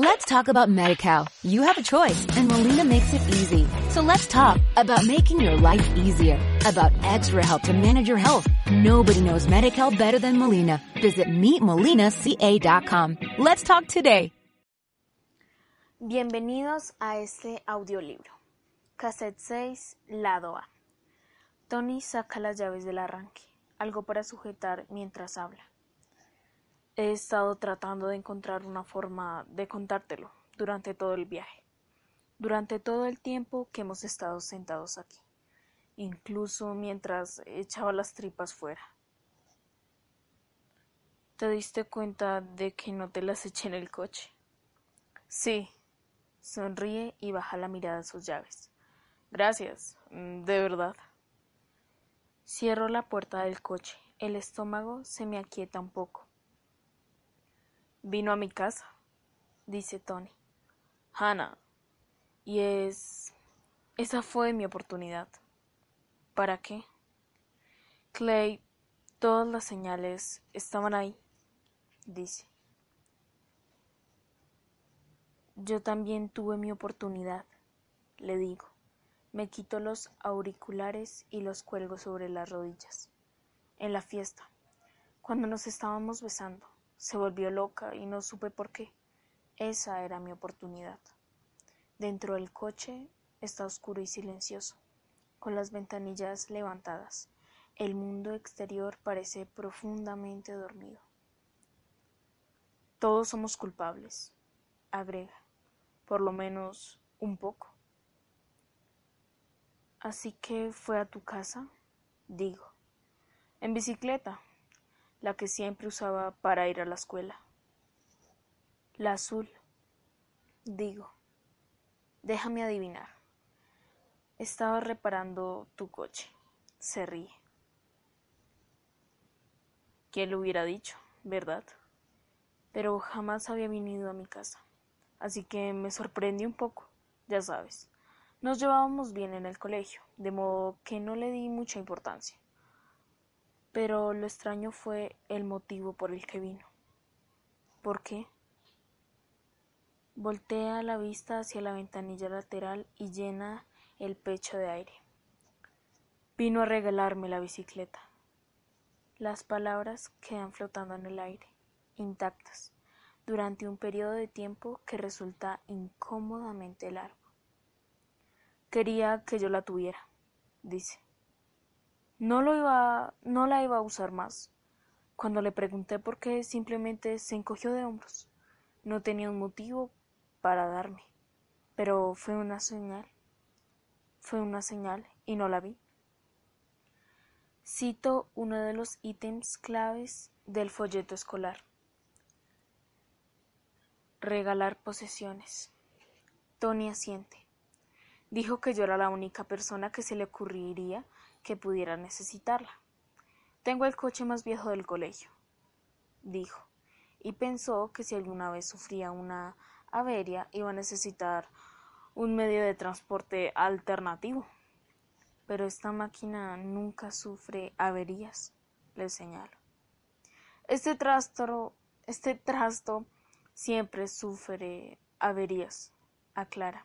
Let's talk about MediCal. You have a choice and Molina makes it easy. So let's talk about making your life easier, about extra help to manage your health. Nobody knows MediCal better than Molina. Visit meetmolinaca.com. Let's talk today. Bienvenidos a este audiolibro. Cassette 6, lado A. Tony saca las llaves del arranque, algo para sujetar mientras habla. He estado tratando de encontrar una forma de contártelo durante todo el viaje, durante todo el tiempo que hemos estado sentados aquí, incluso mientras echaba las tripas fuera. ¿Te diste cuenta de que no te las eché en el coche? Sí. Sonríe y baja la mirada a sus llaves. Gracias, de verdad. Cierro la puerta del coche. El estómago se me aquieta un poco. Vino a mi casa, dice Tony. Hannah. Y es... Esa fue mi oportunidad. ¿Para qué? Clay, todas las señales estaban ahí, dice. Yo también tuve mi oportunidad, le digo. Me quito los auriculares y los cuelgo sobre las rodillas. En la fiesta, cuando nos estábamos besando. Se volvió loca y no supe por qué. Esa era mi oportunidad. Dentro del coche está oscuro y silencioso, con las ventanillas levantadas. El mundo exterior parece profundamente dormido. Todos somos culpables, agrega, por lo menos un poco. Así que fue a tu casa, digo, en bicicleta, la que siempre usaba para ir a la escuela. La azul. Digo, déjame adivinar. Estaba reparando tu coche. Se ríe. ¿Quién lo hubiera dicho, verdad? Pero jamás había venido a mi casa, así que me sorprendió un poco, ya sabes. Nos llevábamos bien en el colegio, de modo que no le di mucha importancia pero lo extraño fue el motivo por el que vino. ¿Por qué? Voltea la vista hacia la ventanilla lateral y llena el pecho de aire. Vino a regalarme la bicicleta. Las palabras quedan flotando en el aire, intactas, durante un periodo de tiempo que resulta incómodamente largo. Quería que yo la tuviera, dice. No, lo iba, no la iba a usar más. Cuando le pregunté por qué, simplemente se encogió de hombros. No tenía un motivo para darme, pero fue una señal. Fue una señal y no la vi. Cito uno de los ítems claves del folleto escolar. Regalar posesiones. Tony asiente. Dijo que yo era la única persona que se le ocurriría que pudiera necesitarla. Tengo el coche más viejo del colegio, dijo, y pensó que si alguna vez sufría una avería iba a necesitar un medio de transporte alternativo. Pero esta máquina nunca sufre averías, le señalo. Este trasto, este trasto siempre sufre averías, aclara.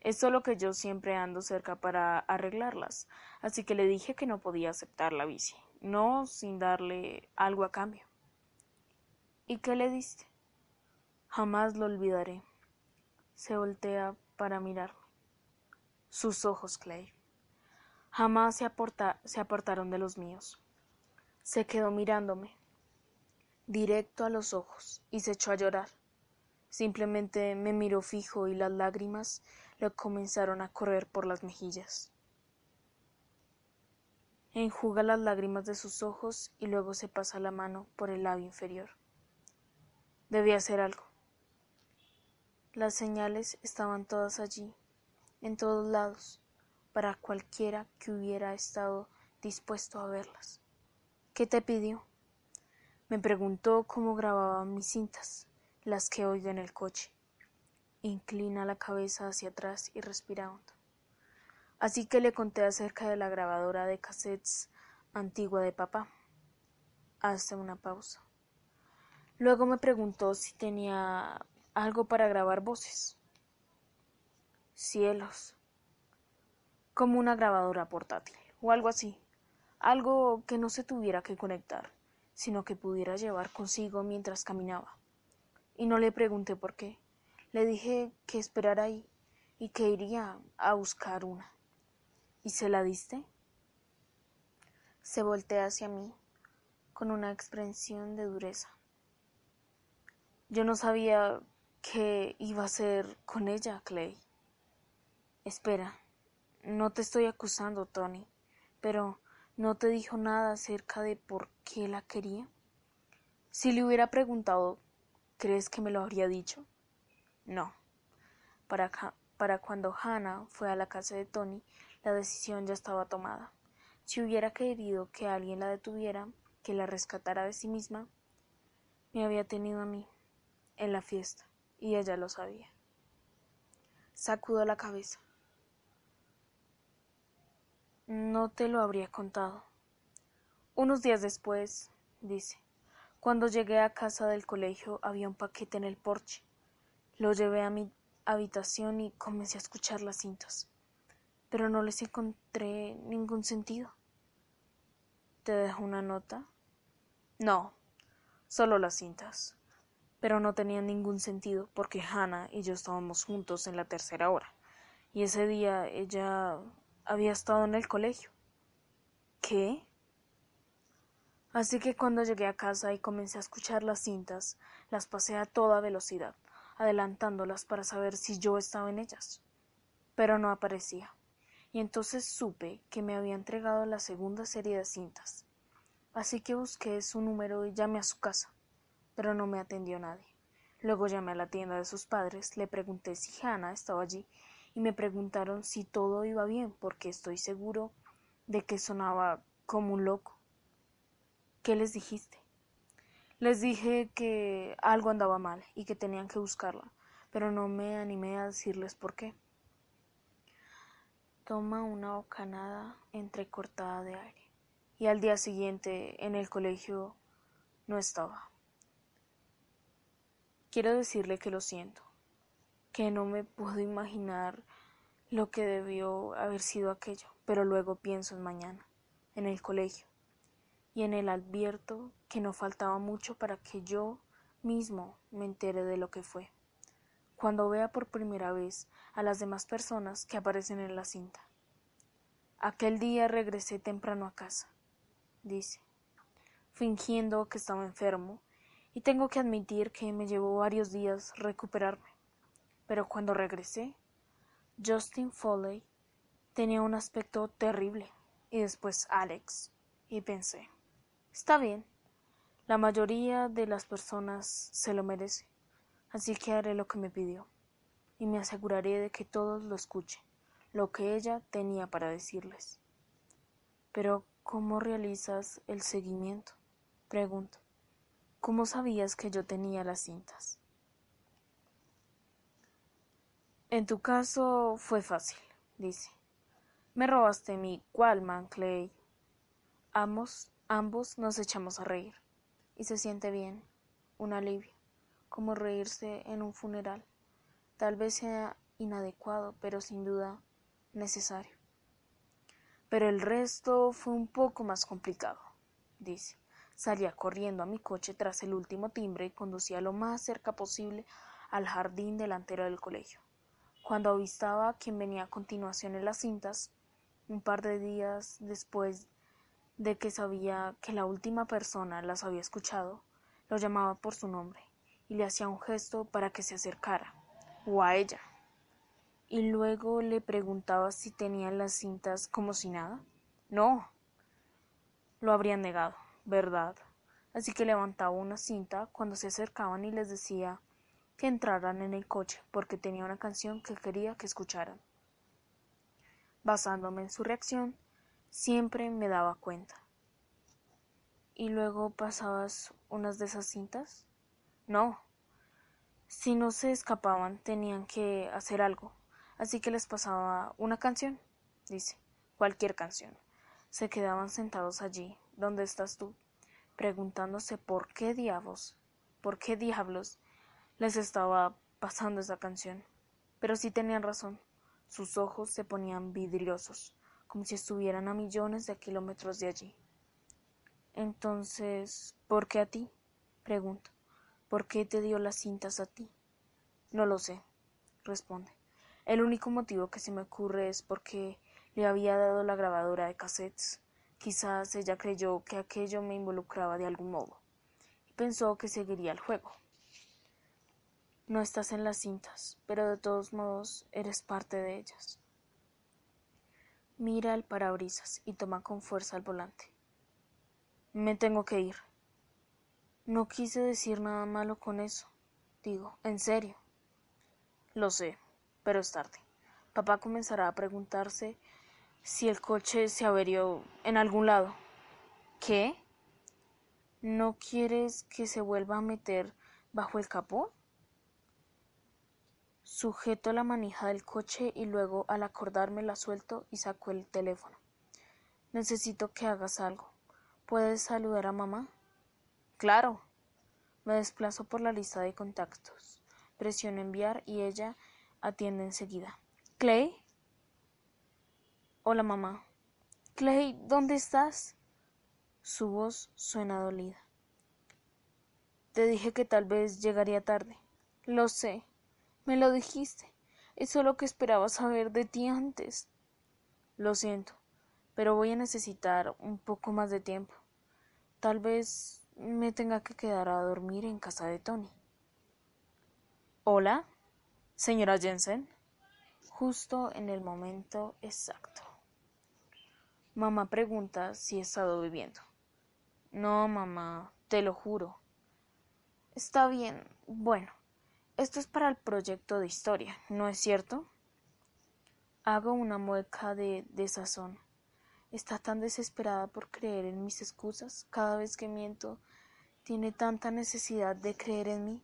Es solo que yo siempre ando cerca para arreglarlas, así que le dije que no podía aceptar la bici, no sin darle algo a cambio. ¿Y qué le diste? Jamás lo olvidaré. Se voltea para mirarme. Sus ojos, Clay. Jamás se, se apartaron de los míos. Se quedó mirándome, directo a los ojos, y se echó a llorar. Simplemente me miró fijo y las lágrimas le comenzaron a correr por las mejillas. Enjuga las lágrimas de sus ojos y luego se pasa la mano por el labio inferior. Debía hacer algo. Las señales estaban todas allí, en todos lados, para cualquiera que hubiera estado dispuesto a verlas. ¿Qué te pidió? Me preguntó cómo grababa mis cintas, las que oigo en el coche. Inclina la cabeza hacia atrás y respira hondo. Así que le conté acerca de la grabadora de cassettes antigua de papá. Hace una pausa. Luego me preguntó si tenía algo para grabar voces. Cielos. Como una grabadora portátil, o algo así. Algo que no se tuviera que conectar, sino que pudiera llevar consigo mientras caminaba. Y no le pregunté por qué. Le dije que esperara ahí y que iría a buscar una. ¿Y se la diste? Se voltea hacia mí con una expresión de dureza. Yo no sabía qué iba a hacer con ella, Clay. Espera, no te estoy acusando, Tony, pero ¿no te dijo nada acerca de por qué la quería? Si le hubiera preguntado, ¿crees que me lo habría dicho? No. Para, para cuando Hannah fue a la casa de Tony, la decisión ya estaba tomada. Si hubiera querido que alguien la detuviera, que la rescatara de sí misma, me había tenido a mí, en la fiesta, y ella lo sabía. Sacudo la cabeza. No te lo habría contado. Unos días después, dice, cuando llegué a casa del colegio había un paquete en el porche. Lo llevé a mi habitación y comencé a escuchar las cintas, pero no les encontré ningún sentido. ¿Te dejo una nota? No, solo las cintas. Pero no tenían ningún sentido porque Hannah y yo estábamos juntos en la tercera hora, y ese día ella había estado en el colegio. ¿Qué? Así que cuando llegué a casa y comencé a escuchar las cintas, las pasé a toda velocidad, adelantándolas para saber si yo estaba en ellas. Pero no aparecía y entonces supe que me había entregado la segunda serie de cintas. Así que busqué su número y llamé a su casa, pero no me atendió nadie. Luego llamé a la tienda de sus padres, le pregunté si Hannah estaba allí y me preguntaron si todo iba bien porque estoy seguro de que sonaba como un loco. ¿Qué les dijiste? Les dije que algo andaba mal y que tenían que buscarla, pero no me animé a decirles por qué. Toma una bocanada entrecortada de aire. Y al día siguiente en el colegio no estaba. Quiero decirle que lo siento, que no me puedo imaginar lo que debió haber sido aquello, pero luego pienso en mañana, en el colegio, y en el advierto que no faltaba mucho para que yo mismo me entere de lo que fue cuando vea por primera vez a las demás personas que aparecen en la cinta. Aquel día regresé temprano a casa, dice, fingiendo que estaba enfermo, y tengo que admitir que me llevó varios días recuperarme. Pero cuando regresé, Justin Foley tenía un aspecto terrible, y después Alex, y pensé, está bien, la mayoría de las personas se lo merece así que haré lo que me pidió, y me aseguraré de que todos lo escuchen, lo que ella tenía para decirles. Pero, ¿cómo realizas el seguimiento? Pregunto. ¿Cómo sabías que yo tenía las cintas? En tu caso fue fácil, dice. Me robaste mi Qualman Clay. Ambos, ambos nos echamos a reír. Y se siente bien, un alivio como reírse en un funeral. Tal vez sea inadecuado, pero sin duda necesario. Pero el resto fue un poco más complicado, dice. Salía corriendo a mi coche tras el último timbre y conducía lo más cerca posible al jardín delantero del colegio. Cuando avistaba a quien venía a continuación en las cintas, un par de días después de que sabía que la última persona las había escuchado, lo llamaba por su nombre y le hacía un gesto para que se acercara, o a ella. Y luego le preguntaba si tenían las cintas como si nada. No. Lo habrían negado, ¿verdad? Así que levantaba una cinta cuando se acercaban y les decía que entraran en el coche porque tenía una canción que quería que escucharan. Basándome en su reacción, siempre me daba cuenta. ¿Y luego pasabas unas de esas cintas? No. Si no se escapaban, tenían que hacer algo. Así que les pasaba una canción, dice, cualquier canción. Se quedaban sentados allí, donde estás tú, preguntándose por qué diablos, por qué diablos les estaba pasando esa canción. Pero sí tenían razón. Sus ojos se ponían vidriosos, como si estuvieran a millones de kilómetros de allí. Entonces, ¿por qué a ti? Pregunto. ¿Por qué te dio las cintas a ti? No lo sé, responde. El único motivo que se me ocurre es porque le había dado la grabadora de cassettes. Quizás ella creyó que aquello me involucraba de algún modo y pensó que seguiría el juego. No estás en las cintas, pero de todos modos eres parte de ellas. Mira el parabrisas y toma con fuerza el volante. Me tengo que ir. No quise decir nada malo con eso. Digo, en serio. Lo sé, pero es tarde. Papá comenzará a preguntarse si el coche se averió en algún lado. ¿Qué? ¿No quieres que se vuelva a meter bajo el capó? Sujeto la manija del coche y luego al acordarme la suelto y saco el teléfono. Necesito que hagas algo. ¿Puedes saludar a mamá? Claro. Me desplazo por la lista de contactos. Presiono enviar y ella atiende enseguida. ¿Clay? Hola mamá. Clay, ¿dónde estás? Su voz suena dolida. Te dije que tal vez llegaría tarde. Lo sé. Me lo dijiste. Eso es lo que esperaba saber de ti antes. Lo siento, pero voy a necesitar un poco más de tiempo. Tal vez me tenga que quedar a dormir en casa de Tony. Hola, señora Jensen. Justo en el momento exacto. Mamá pregunta si he estado viviendo. No, mamá, te lo juro. Está bien. Bueno, esto es para el proyecto de historia, ¿no es cierto? Hago una mueca de desazón. Está tan desesperada por creer en mis excusas. Cada vez que miento, tiene tanta necesidad de creer en mí.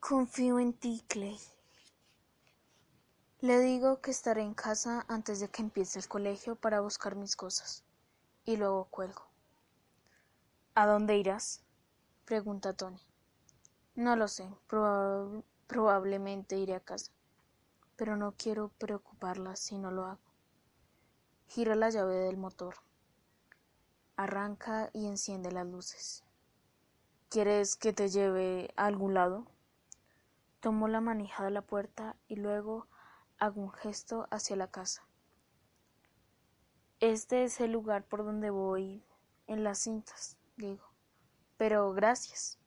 Confío en ti, Clay. Le digo que estaré en casa antes de que empiece el colegio para buscar mis cosas. Y luego cuelgo. ¿A dónde irás? pregunta Tony. No lo sé, probablemente iré a casa, pero no quiero preocuparla si no lo hago. Gira la llave del motor. Arranca y enciende las luces. ¿Quieres que te lleve a algún lado? Tomo la manija de la puerta y luego hago un gesto hacia la casa. Este es el lugar por donde voy en las cintas, digo. Pero gracias.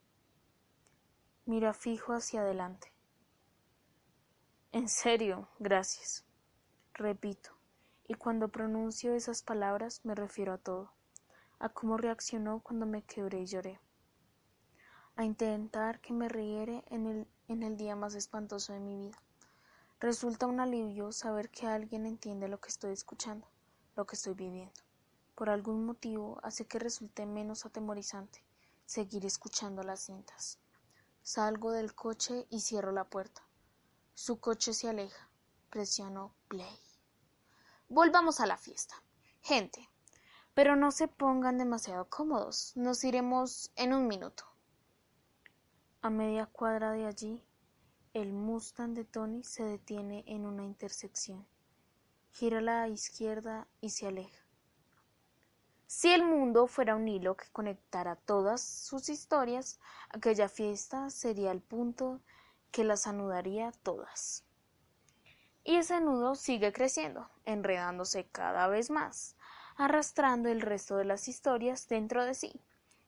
Mira fijo hacia adelante. En serio, gracias. Repito, y cuando pronuncio esas palabras me refiero a todo, a cómo reaccionó cuando me quebré y lloré, a intentar que me riere en el, en el día más espantoso de mi vida. Resulta un alivio saber que alguien entiende lo que estoy escuchando, lo que estoy viviendo. Por algún motivo hace que resulte menos atemorizante seguir escuchando las cintas. Salgo del coche y cierro la puerta. Su coche se aleja. Presiono play. Volvamos a la fiesta. Gente, pero no se pongan demasiado cómodos. Nos iremos en un minuto. A media cuadra de allí, el Mustang de Tony se detiene en una intersección. Gira a la izquierda y se aleja. Si el mundo fuera un hilo que conectara todas sus historias, aquella fiesta sería el punto que las anudaría todas. Y ese nudo sigue creciendo, enredándose cada vez más, arrastrando el resto de las historias dentro de sí.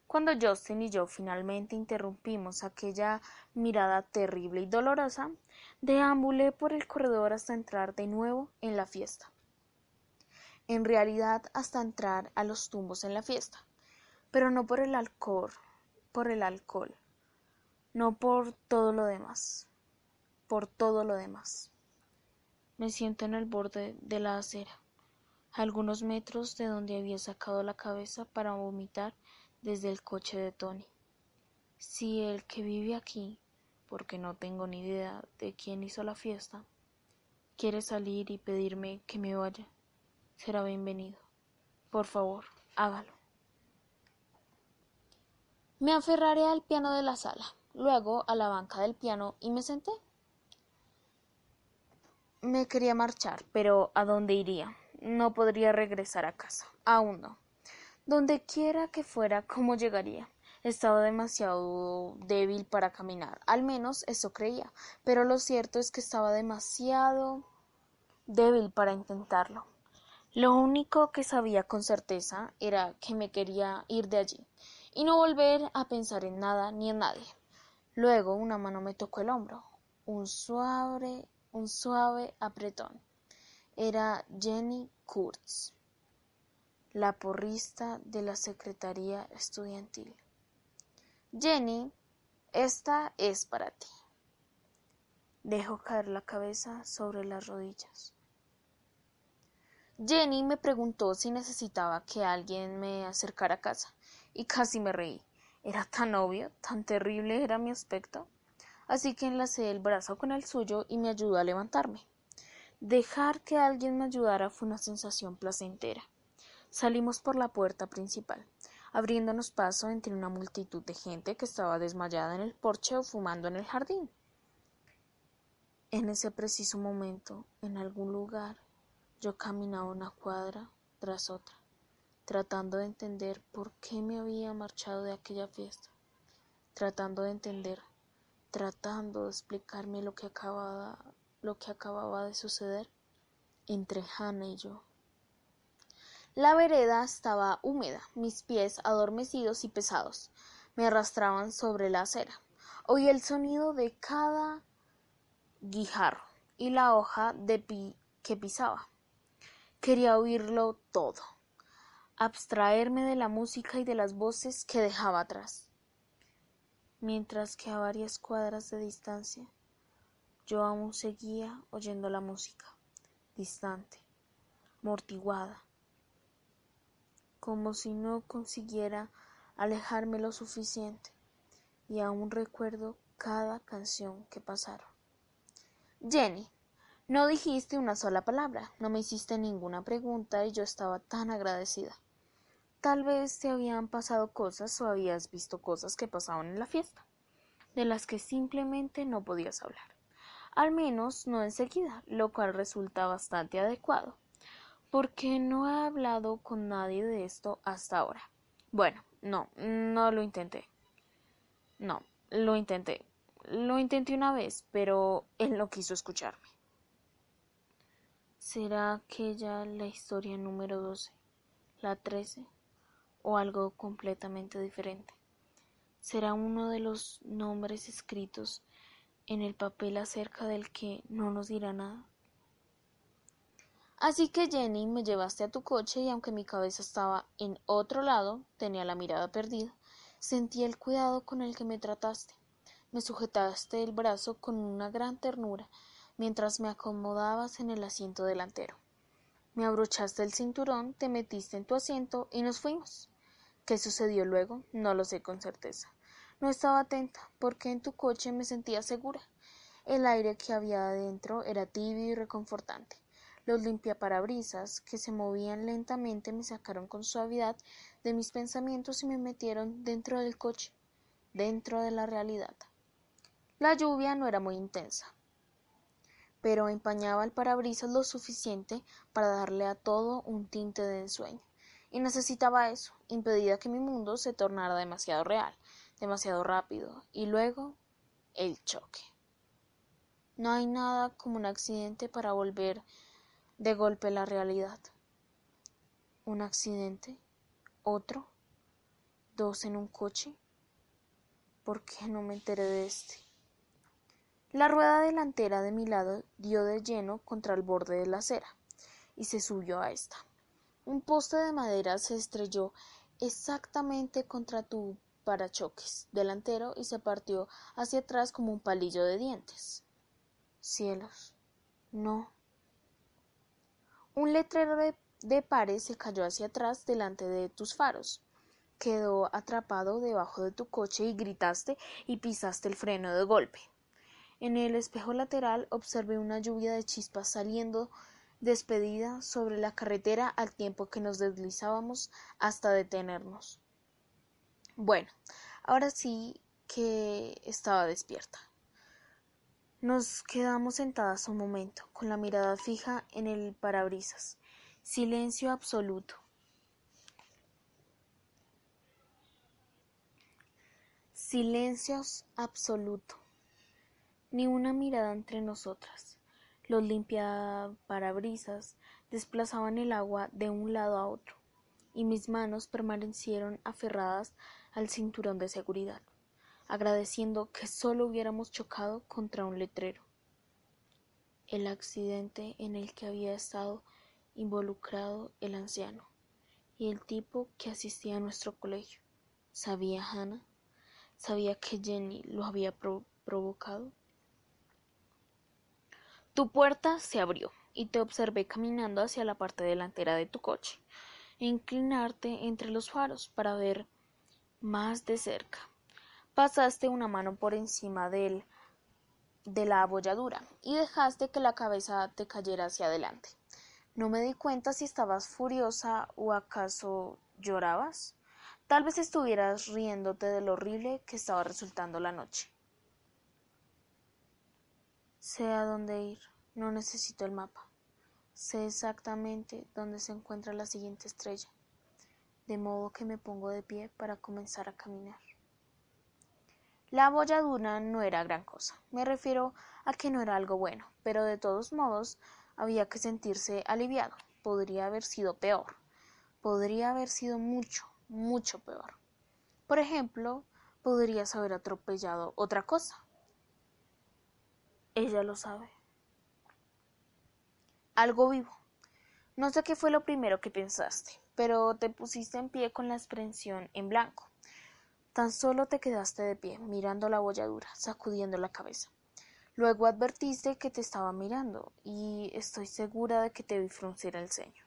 Cuando Justin y yo finalmente interrumpimos aquella mirada terrible y dolorosa, deambulé por el corredor hasta entrar de nuevo en la fiesta en realidad hasta entrar a los tumbos en la fiesta, pero no por el alcohol, por el alcohol, no por todo lo demás, por todo lo demás. Me siento en el borde de la acera, a algunos metros de donde había sacado la cabeza para vomitar desde el coche de Tony. Si el que vive aquí, porque no tengo ni idea de quién hizo la fiesta, quiere salir y pedirme que me vaya, será bienvenido. Por favor, hágalo. Me aferraré al piano de la sala. luego a la banca del piano y me senté. Me quería marchar, pero ¿a dónde iría? No podría regresar a casa. Aún no. Donde quiera que fuera, ¿cómo llegaría? Estaba demasiado débil para caminar, al menos eso creía, pero lo cierto es que estaba demasiado débil para intentarlo. Lo único que sabía con certeza era que me quería ir de allí y no volver a pensar en nada ni en nadie. Luego una mano me tocó el hombro, un suave, un suave apretón. Era Jenny Kurtz, la porrista de la Secretaría Estudiantil. Jenny, esta es para ti. Dejo caer la cabeza sobre las rodillas. Jenny me preguntó si necesitaba que alguien me acercara a casa, y casi me reí. Era tan obvio, tan terrible era mi aspecto. Así que enlacé el brazo con el suyo y me ayudó a levantarme. Dejar que alguien me ayudara fue una sensación placentera. Salimos por la puerta principal, abriéndonos paso entre una multitud de gente que estaba desmayada en el porche o fumando en el jardín. En ese preciso momento, en algún lugar, yo caminaba una cuadra tras otra, tratando de entender por qué me había marchado de aquella fiesta, tratando de entender, tratando de explicarme lo que acababa, lo que acababa de suceder entre Hannah y yo. La vereda estaba húmeda, mis pies adormecidos y pesados me arrastraban sobre la acera. Oí el sonido de cada guijarro y la hoja de pi que pisaba. Quería oírlo todo, abstraerme de la música y de las voces que dejaba atrás. Mientras que a varias cuadras de distancia, yo aún seguía oyendo la música, distante, mortiguada, como si no consiguiera alejarme lo suficiente, y aún recuerdo cada canción que pasaron. Jenny, no dijiste una sola palabra, no me hiciste ninguna pregunta y yo estaba tan agradecida. Tal vez te habían pasado cosas o habías visto cosas que pasaban en la fiesta, de las que simplemente no podías hablar. Al menos no enseguida, lo cual resulta bastante adecuado, porque no he hablado con nadie de esto hasta ahora. Bueno, no, no lo intenté. No, lo intenté. Lo intenté una vez, pero él no quiso escucharme. ¿Será aquella la historia número 12, la 13 o algo completamente diferente? ¿Será uno de los nombres escritos en el papel acerca del que no nos dirá nada? Así que Jenny me llevaste a tu coche y aunque mi cabeza estaba en otro lado, tenía la mirada perdida, sentí el cuidado con el que me trataste. Me sujetaste el brazo con una gran ternura mientras me acomodabas en el asiento delantero. Me abrochaste el cinturón, te metiste en tu asiento y nos fuimos. ¿Qué sucedió luego? No lo sé con certeza. No estaba atenta, porque en tu coche me sentía segura. El aire que había adentro era tibio y reconfortante. Los limpiaparabrisas, que se movían lentamente, me sacaron con suavidad de mis pensamientos y me metieron dentro del coche, dentro de la realidad. La lluvia no era muy intensa, pero empañaba el parabrisas lo suficiente para darle a todo un tinte de ensueño. Y necesitaba eso, impedía que mi mundo se tornara demasiado real, demasiado rápido, y luego el choque. No hay nada como un accidente para volver de golpe la realidad. Un accidente, otro, dos en un coche. ¿Por qué no me enteré de este? La rueda delantera de mi lado dio de lleno contra el borde de la acera y se subió a esta. Un poste de madera se estrelló exactamente contra tu parachoques delantero y se partió hacia atrás como un palillo de dientes. Cielos. No. Un letrero de, de pares se cayó hacia atrás delante de tus faros. Quedó atrapado debajo de tu coche y gritaste y pisaste el freno de golpe. En el espejo lateral observé una lluvia de chispas saliendo despedida sobre la carretera al tiempo que nos deslizábamos hasta detenernos. Bueno, ahora sí que estaba despierta. Nos quedamos sentadas un momento, con la mirada fija en el parabrisas. Silencio absoluto. Silencios absoluto. Ni una mirada entre nosotras. Los limpiaparabrisas desplazaban el agua de un lado a otro, y mis manos permanecieron aferradas al cinturón de seguridad, agradeciendo que solo hubiéramos chocado contra un letrero. El accidente en el que había estado involucrado el anciano y el tipo que asistía a nuestro colegio. ¿Sabía Hannah? ¿Sabía que Jenny lo había provocado? Tu puerta se abrió y te observé caminando hacia la parte delantera de tu coche, e inclinarte entre los faros para ver más de cerca. Pasaste una mano por encima de la abolladura y dejaste que la cabeza te cayera hacia adelante. No me di cuenta si estabas furiosa o acaso llorabas. Tal vez estuvieras riéndote de lo horrible que estaba resultando la noche. Sé a dónde ir, no necesito el mapa. Sé exactamente dónde se encuentra la siguiente estrella, de modo que me pongo de pie para comenzar a caminar. La abolladura no era gran cosa. Me refiero a que no era algo bueno, pero de todos modos había que sentirse aliviado. Podría haber sido peor. Podría haber sido mucho, mucho peor. Por ejemplo, podrías haber atropellado otra cosa. Ella lo sabe. Algo vivo. No sé qué fue lo primero que pensaste, pero te pusiste en pie con la expresión en blanco. Tan solo te quedaste de pie, mirando la bolladura, sacudiendo la cabeza. Luego advertiste que te estaba mirando, y estoy segura de que te vi fruncir el ceño.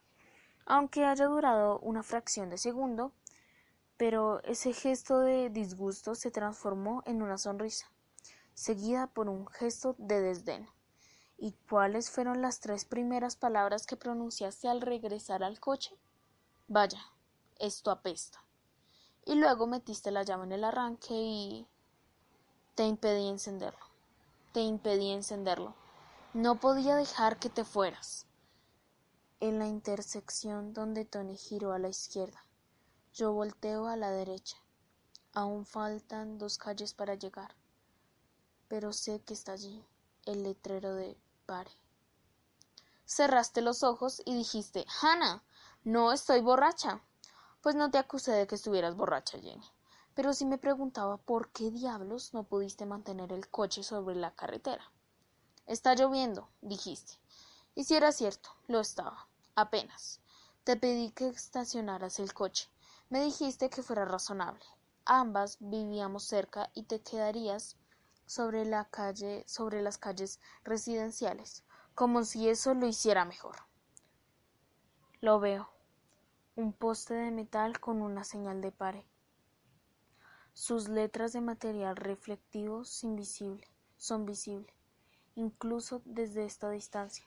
Aunque haya durado una fracción de segundo, pero ese gesto de disgusto se transformó en una sonrisa seguida por un gesto de desdén. ¿Y cuáles fueron las tres primeras palabras que pronunciaste al regresar al coche? Vaya, esto apesta. Y luego metiste la llave en el arranque y te impedí encenderlo. Te impedí encenderlo. No podía dejar que te fueras. En la intersección donde Tony giró a la izquierda, yo volteo a la derecha. Aún faltan dos calles para llegar pero sé que está allí el letrero de pare. Cerraste los ojos y dijiste Hannah, no estoy borracha. Pues no te acusé de que estuvieras borracha, Jenny. Pero sí me preguntaba por qué diablos no pudiste mantener el coche sobre la carretera. Está lloviendo, dijiste. Y si era cierto, lo estaba. Apenas. Te pedí que estacionaras el coche. Me dijiste que fuera razonable. Ambas vivíamos cerca y te quedarías sobre la calle, sobre las calles residenciales, como si eso lo hiciera mejor. Lo veo. Un poste de metal con una señal de pare. Sus letras de material reflectivo visibles, son visibles, incluso desde esta distancia.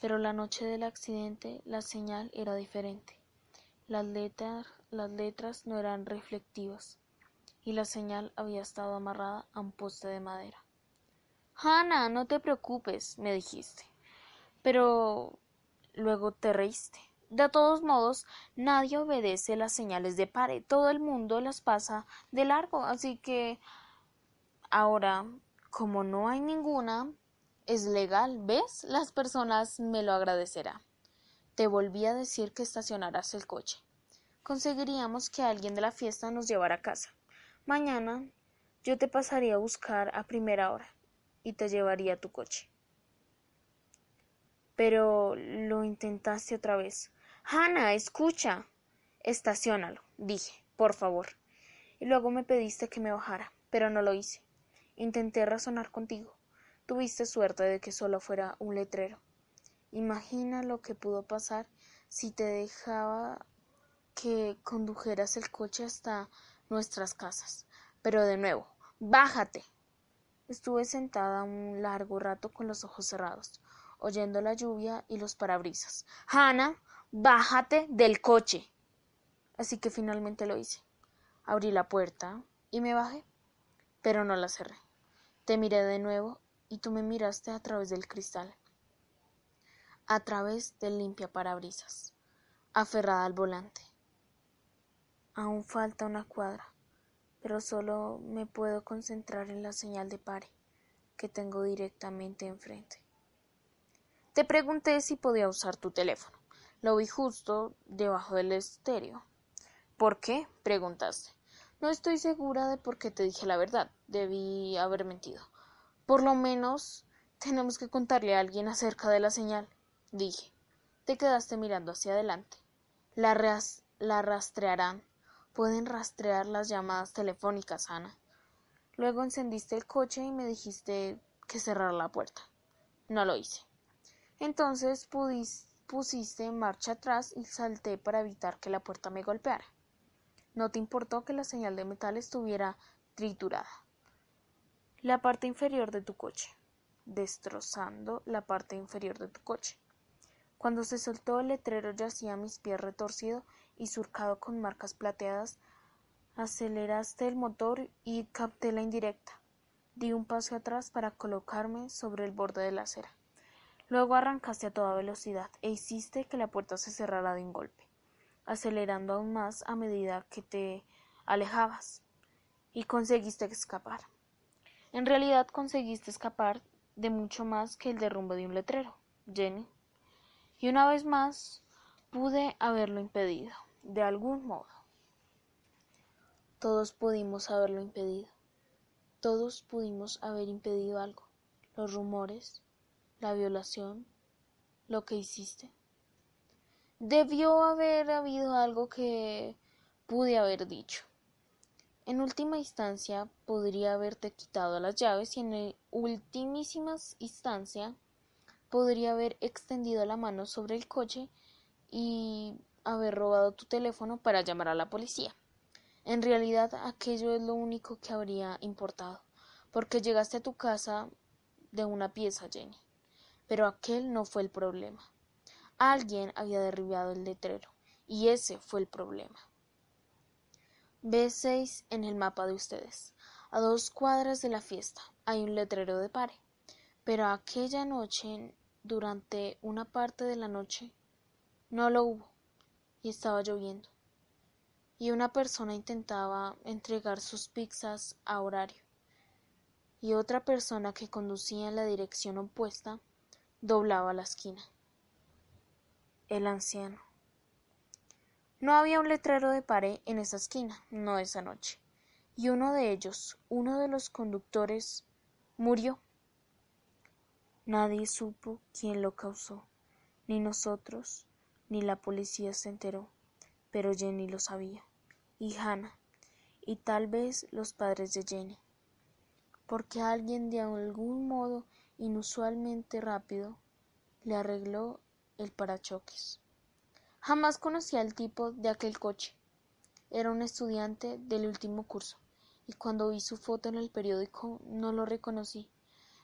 Pero la noche del accidente la señal era diferente. Las las letras no eran reflectivas y la señal había estado amarrada a un poste de madera. Hannah, no te preocupes, me dijiste. Pero luego te reíste. De todos modos, nadie obedece las señales de pare. Todo el mundo las pasa de largo. Así que ahora, como no hay ninguna, es legal. ¿Ves? Las personas me lo agradecerán. Te volví a decir que estacionaras el coche. Conseguiríamos que alguien de la fiesta nos llevara a casa. Mañana yo te pasaría a buscar a primera hora y te llevaría tu coche. Pero lo intentaste otra vez. Hannah, escucha. Estaciónalo, dije, por favor. Y luego me pediste que me bajara, pero no lo hice. Intenté razonar contigo. Tuviste suerte de que solo fuera un letrero. Imagina lo que pudo pasar si te dejaba que condujeras el coche hasta nuestras casas. Pero de nuevo, bájate. Estuve sentada un largo rato con los ojos cerrados, oyendo la lluvia y los parabrisas. Hannah, bájate del coche. Así que finalmente lo hice. Abrí la puerta y me bajé. pero no la cerré. Te miré de nuevo y tú me miraste a través del cristal, a través del limpia parabrisas, aferrada al volante. Aún falta una cuadra, pero solo me puedo concentrar en la señal de pare que tengo directamente enfrente. Te pregunté si podía usar tu teléfono. Lo vi justo debajo del estéreo. ¿Por qué? preguntaste. No estoy segura de por qué te dije la verdad. Debí haber mentido. Por lo menos tenemos que contarle a alguien acerca de la señal, dije. Te quedaste mirando hacia adelante. La, la rastrearán. Pueden rastrear las llamadas telefónicas, Ana. Luego encendiste el coche y me dijiste que cerrar la puerta. No lo hice. Entonces pusiste marcha atrás y salté para evitar que la puerta me golpeara. No te importó que la señal de metal estuviera triturada. La parte inferior de tu coche, destrozando la parte inferior de tu coche. Cuando se soltó el letrero yacía a mis pies retorcido y surcado con marcas plateadas. Aceleraste el motor y capté la indirecta. Di un paso atrás para colocarme sobre el borde de la acera. Luego arrancaste a toda velocidad e hiciste que la puerta se cerrara de un golpe acelerando aún más a medida que te alejabas y conseguiste escapar. En realidad conseguiste escapar de mucho más que el derrumbe de un letrero, Jenny. Y una vez más pude haberlo impedido, de algún modo. Todos pudimos haberlo impedido. Todos pudimos haber impedido algo. Los rumores, la violación, lo que hiciste. Debió haber habido algo que pude haber dicho. En última instancia, podría haberte quitado las llaves y en ultimísima instancia, podría haber extendido la mano sobre el coche y haber robado tu teléfono para llamar a la policía. En realidad, aquello es lo único que habría importado, porque llegaste a tu casa de una pieza, Jenny. Pero aquel no fue el problema. Alguien había derribado el letrero, y ese fue el problema. B6 en el mapa de ustedes. A dos cuadras de la fiesta hay un letrero de pare, pero aquella noche, durante una parte de la noche, no lo hubo, y estaba lloviendo, y una persona intentaba entregar sus pizzas a horario, y otra persona que conducía en la dirección opuesta doblaba la esquina el anciano. No había un letrero de pared en esa esquina, no esa noche, y uno de ellos, uno de los conductores, murió. Nadie supo quién lo causó, ni nosotros, ni la policía se enteró, pero Jenny lo sabía, y Hannah, y tal vez los padres de Jenny, porque alguien de algún modo inusualmente rápido le arregló el parachoques. Jamás conocí al tipo de aquel coche. Era un estudiante del último curso, y cuando vi su foto en el periódico no lo reconocí.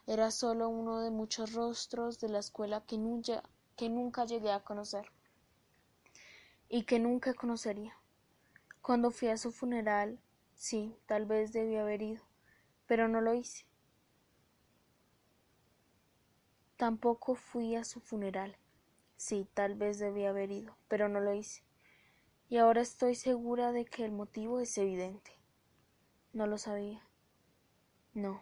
Era solo uno de muchos rostros de la escuela que nunca, que nunca llegué a conocer y que nunca conocería. Cuando fui a su funeral, sí, tal vez debí haber ido, pero no lo hice. Tampoco fui a su funeral. Sí, tal vez debía haber ido, pero no lo hice. Y ahora estoy segura de que el motivo es evidente. No lo sabía. No.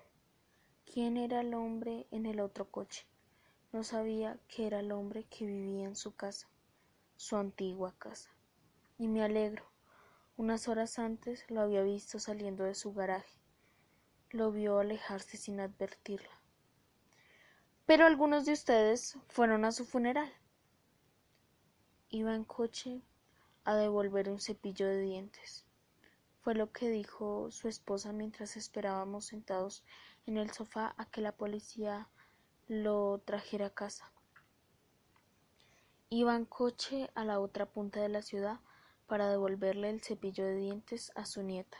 ¿Quién era el hombre en el otro coche? No sabía que era el hombre que vivía en su casa, su antigua casa. Y me alegro. Unas horas antes lo había visto saliendo de su garaje. Lo vio alejarse sin advertirla. Pero algunos de ustedes fueron a su funeral. Iba en coche a devolver un cepillo de dientes. Fue lo que dijo su esposa mientras esperábamos sentados en el sofá a que la policía lo trajera a casa. Iba en coche a la otra punta de la ciudad para devolverle el cepillo de dientes a su nieta.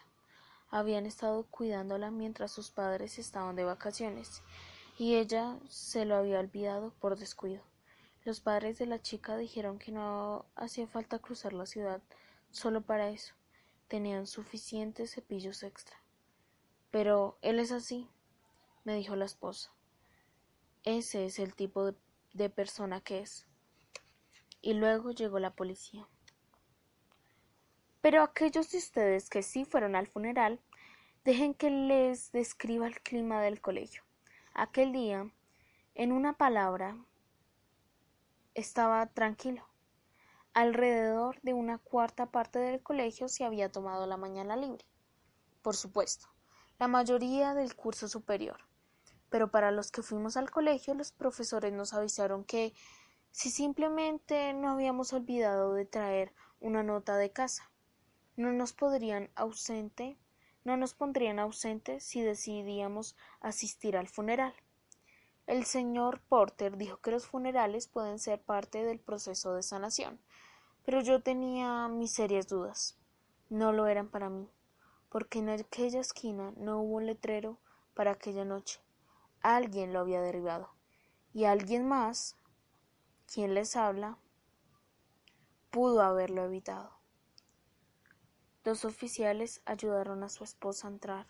Habían estado cuidándola mientras sus padres estaban de vacaciones y ella se lo había olvidado por descuido. Los padres de la chica dijeron que no hacía falta cruzar la ciudad solo para eso. Tenían suficientes cepillos extra. Pero él es así, me dijo la esposa. Ese es el tipo de, de persona que es. Y luego llegó la policía. Pero aquellos de ustedes que sí fueron al funeral, dejen que les describa el clima del colegio. Aquel día, en una palabra, estaba tranquilo. Alrededor de una cuarta parte del colegio se había tomado la mañana libre. Por supuesto, la mayoría del curso superior. Pero para los que fuimos al colegio, los profesores nos avisaron que si simplemente no habíamos olvidado de traer una nota de casa, no nos podrían ausente, no nos pondrían ausentes si decidíamos asistir al funeral. El señor Porter dijo que los funerales pueden ser parte del proceso de sanación, pero yo tenía mis serias dudas. No lo eran para mí, porque en aquella esquina no hubo letrero para aquella noche. Alguien lo había derribado. Y alguien más, quien les habla, pudo haberlo evitado. Dos oficiales ayudaron a su esposa a entrar.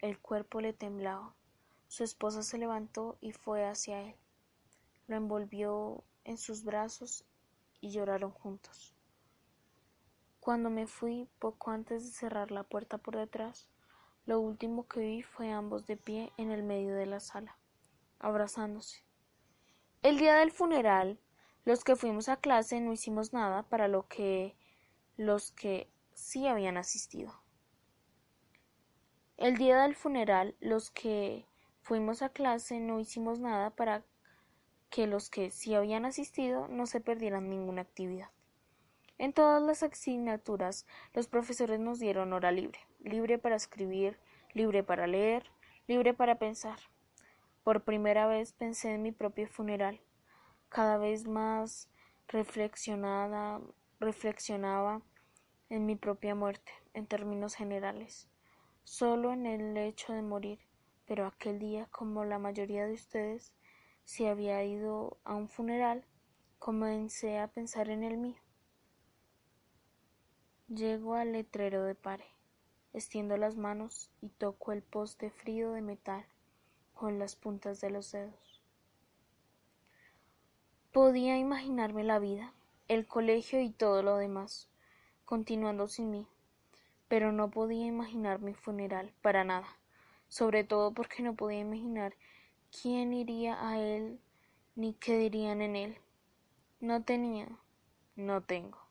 El cuerpo le temblaba. Su esposa se levantó y fue hacia él. Lo envolvió en sus brazos y lloraron juntos. Cuando me fui, poco antes de cerrar la puerta por detrás, lo último que vi fue ambos de pie en el medio de la sala, abrazándose. El día del funeral, los que fuimos a clase no hicimos nada para lo que los que sí habían asistido. El día del funeral, los que fuimos a clase no hicimos nada para que los que sí habían asistido no se perdieran ninguna actividad. En todas las asignaturas los profesores nos dieron hora libre, libre para escribir, libre para leer, libre para pensar. Por primera vez pensé en mi propio funeral. Cada vez más reflexionada, reflexionaba en mi propia muerte, en términos generales, solo en el hecho de morir, pero aquel día, como la mayoría de ustedes, si había ido a un funeral, comencé a pensar en el mío. Llego al letrero de pare, extiendo las manos y toco el poste frío de metal con las puntas de los dedos. Podía imaginarme la vida, el colegio y todo lo demás, continuando sin mí, pero no podía imaginar mi funeral para nada, sobre todo porque no podía imaginar quién iría a él ni qué dirían en él. No tenía, no tengo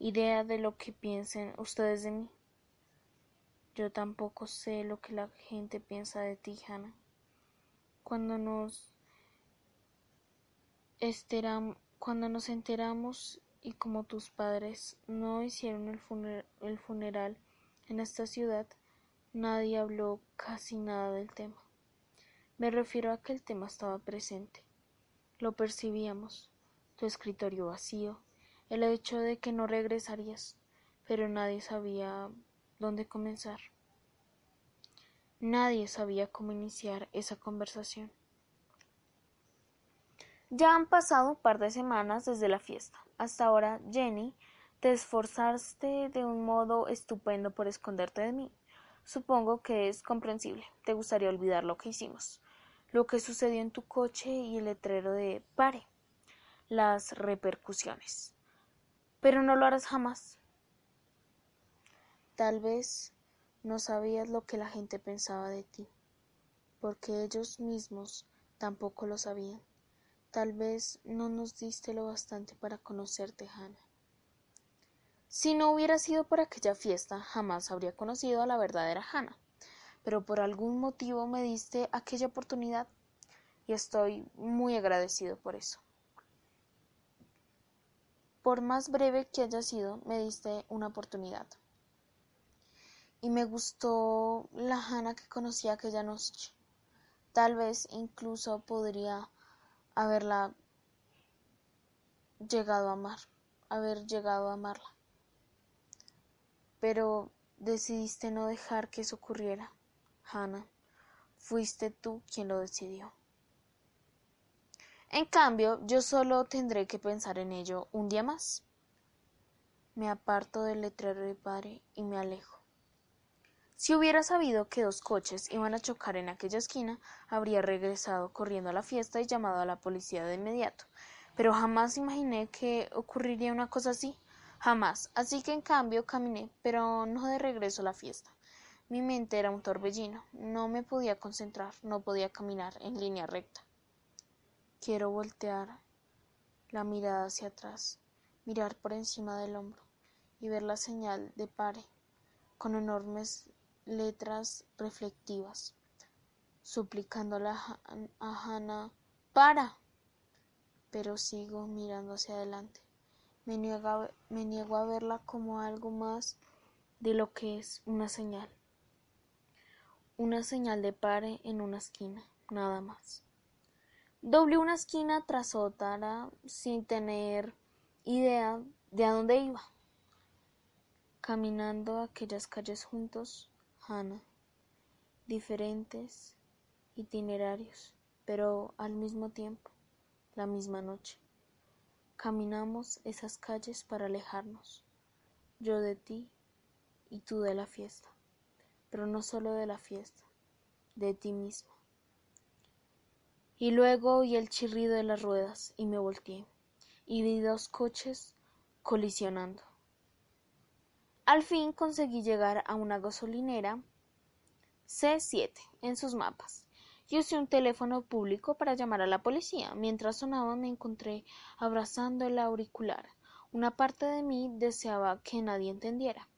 idea de lo que piensen ustedes de mí. Yo tampoco sé lo que la gente piensa de ti, Hannah. Cuando nos cuando nos enteramos y como tus padres no hicieron el funeral en esta ciudad, nadie habló casi nada del tema. Me refiero a que el tema estaba presente. Lo percibíamos. Tu escritorio vacío, el hecho de que no regresarías, pero nadie sabía dónde comenzar. Nadie sabía cómo iniciar esa conversación. Ya han pasado un par de semanas desde la fiesta. Hasta ahora, Jenny, te esforzaste de un modo estupendo por esconderte de mí. Supongo que es comprensible. Te gustaría olvidar lo que hicimos, lo que sucedió en tu coche y el letrero de pare, las repercusiones pero no lo harás jamás. Tal vez no sabías lo que la gente pensaba de ti, porque ellos mismos tampoco lo sabían. Tal vez no nos diste lo bastante para conocerte, Hannah. Si no hubiera sido por aquella fiesta, jamás habría conocido a la verdadera Hannah. Pero por algún motivo me diste aquella oportunidad y estoy muy agradecido por eso. Por más breve que haya sido, me diste una oportunidad. Y me gustó la Hannah que conocí aquella noche. Tal vez incluso podría haberla llegado a amar, haber llegado a amarla. Pero decidiste no dejar que eso ocurriera, Hannah. Fuiste tú quien lo decidió. En cambio, yo solo tendré que pensar en ello un día más. Me aparto del letrero de padre y me alejo. Si hubiera sabido que dos coches iban a chocar en aquella esquina, habría regresado corriendo a la fiesta y llamado a la policía de inmediato. Pero jamás imaginé que ocurriría una cosa así. Jamás. Así que en cambio caminé, pero no de regreso a la fiesta. Mi mente era un torbellino. No me podía concentrar, no podía caminar en línea recta. Quiero voltear la mirada hacia atrás, mirar por encima del hombro y ver la señal de pare con enormes letras reflectivas, suplicándole a Hannah para. Pero sigo mirando hacia adelante. Me niego, me niego a verla como algo más de lo que es una señal. Una señal de pare en una esquina, nada más. Doblé una esquina tras otra sin tener idea de a dónde iba. Caminando aquellas calles juntos, Hannah, diferentes itinerarios, pero al mismo tiempo, la misma noche. Caminamos esas calles para alejarnos, yo de ti y tú de la fiesta, pero no solo de la fiesta, de ti mismo. Y luego oí el chirrido de las ruedas y me volteé, y vi dos coches colisionando. Al fin conseguí llegar a una gasolinera C7 en sus mapas y usé un teléfono público para llamar a la policía. Mientras sonaba me encontré abrazando el auricular. Una parte de mí deseaba que nadie entendiera.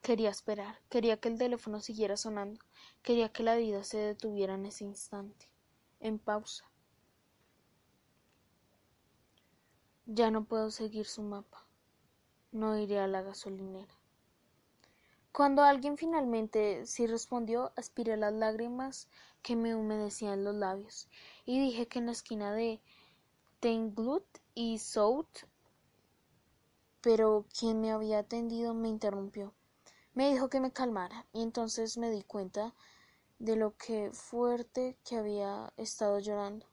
Quería esperar, quería que el teléfono siguiera sonando, quería que la vida se detuviera en ese instante en pausa. Ya no puedo seguir su mapa. No iré a la gasolinera. Cuando alguien finalmente sí respondió, aspiré las lágrimas que me humedecían los labios y dije que en la esquina de Tenglut y South, pero quien me había atendido me interrumpió. Me dijo que me calmara y entonces me di cuenta de lo que fuerte que había estado llorando,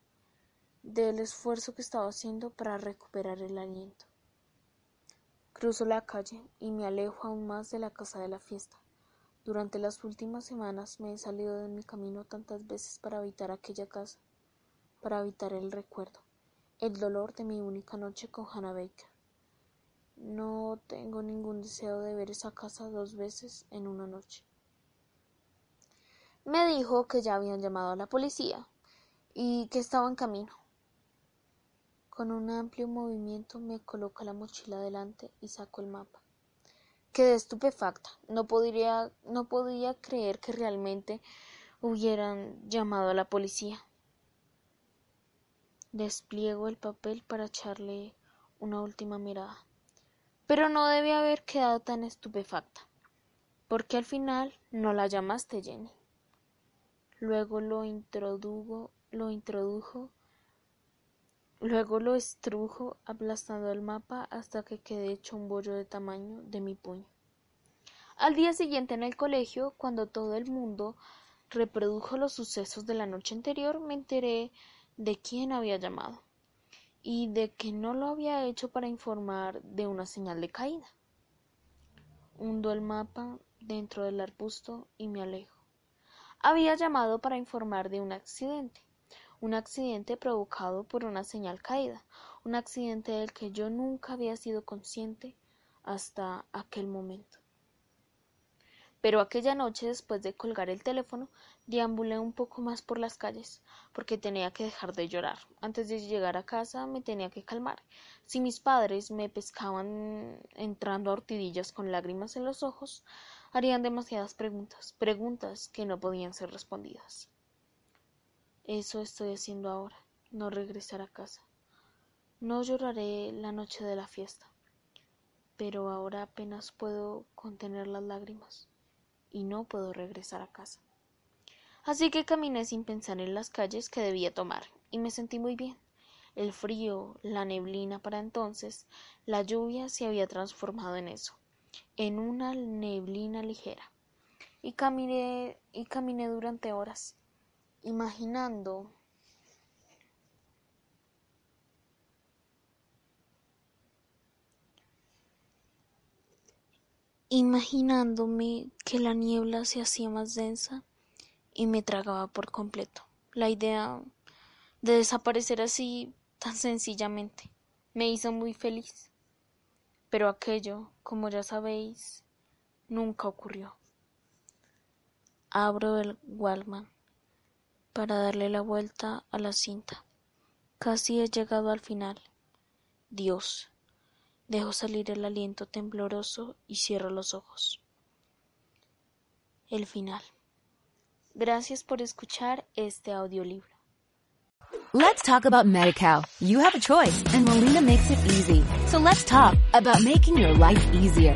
del esfuerzo que estaba haciendo para recuperar el aliento. Cruzo la calle y me alejo aún más de la casa de la fiesta. Durante las últimas semanas me he salido de mi camino tantas veces para evitar aquella casa, para evitar el recuerdo, el dolor de mi única noche con Hannah Baker. No tengo ningún deseo de ver esa casa dos veces en una noche. Me dijo que ya habían llamado a la policía y que estaba en camino. Con un amplio movimiento me coloca la mochila delante y saco el mapa. Quedé estupefacta. No podría, no podía creer que realmente hubieran llamado a la policía. Despliego el papel para echarle una última mirada. Pero no debía haber quedado tan estupefacta, porque al final no la llamaste, Jenny. Luego lo introdujo, lo introdujo, luego lo estrujo aplastando el mapa hasta que quedé hecho un bollo de tamaño de mi puño. Al día siguiente en el colegio, cuando todo el mundo reprodujo los sucesos de la noche anterior, me enteré de quién había llamado y de que no lo había hecho para informar de una señal de caída. Hundo el mapa dentro del arbusto y me alejo. Había llamado para informar de un accidente, un accidente provocado por una señal caída, un accidente del que yo nunca había sido consciente hasta aquel momento. Pero aquella noche, después de colgar el teléfono, deambulé un poco más por las calles, porque tenía que dejar de llorar. Antes de llegar a casa me tenía que calmar. Si mis padres me pescaban entrando a hortidillas con lágrimas en los ojos, harían demasiadas preguntas, preguntas que no podían ser respondidas. Eso estoy haciendo ahora, no regresar a casa. No lloraré la noche de la fiesta, pero ahora apenas puedo contener las lágrimas y no puedo regresar a casa. Así que caminé sin pensar en las calles que debía tomar y me sentí muy bien. El frío, la neblina para entonces, la lluvia se había transformado en eso en una neblina ligera y caminé y caminé durante horas imaginando imaginándome que la niebla se hacía más densa y me tragaba por completo. La idea de desaparecer así tan sencillamente me hizo muy feliz. Pero aquello, como ya sabéis, nunca ocurrió. Abro el Wallman para darle la vuelta a la cinta. Casi he llegado al final. Dios. Dejo salir el aliento tembloroso y cierro los ojos. El final. Gracias por escuchar este audiolibro. Let's talk about MediCal. You have a choice and Molina makes it easy. So let's talk about making your life easier,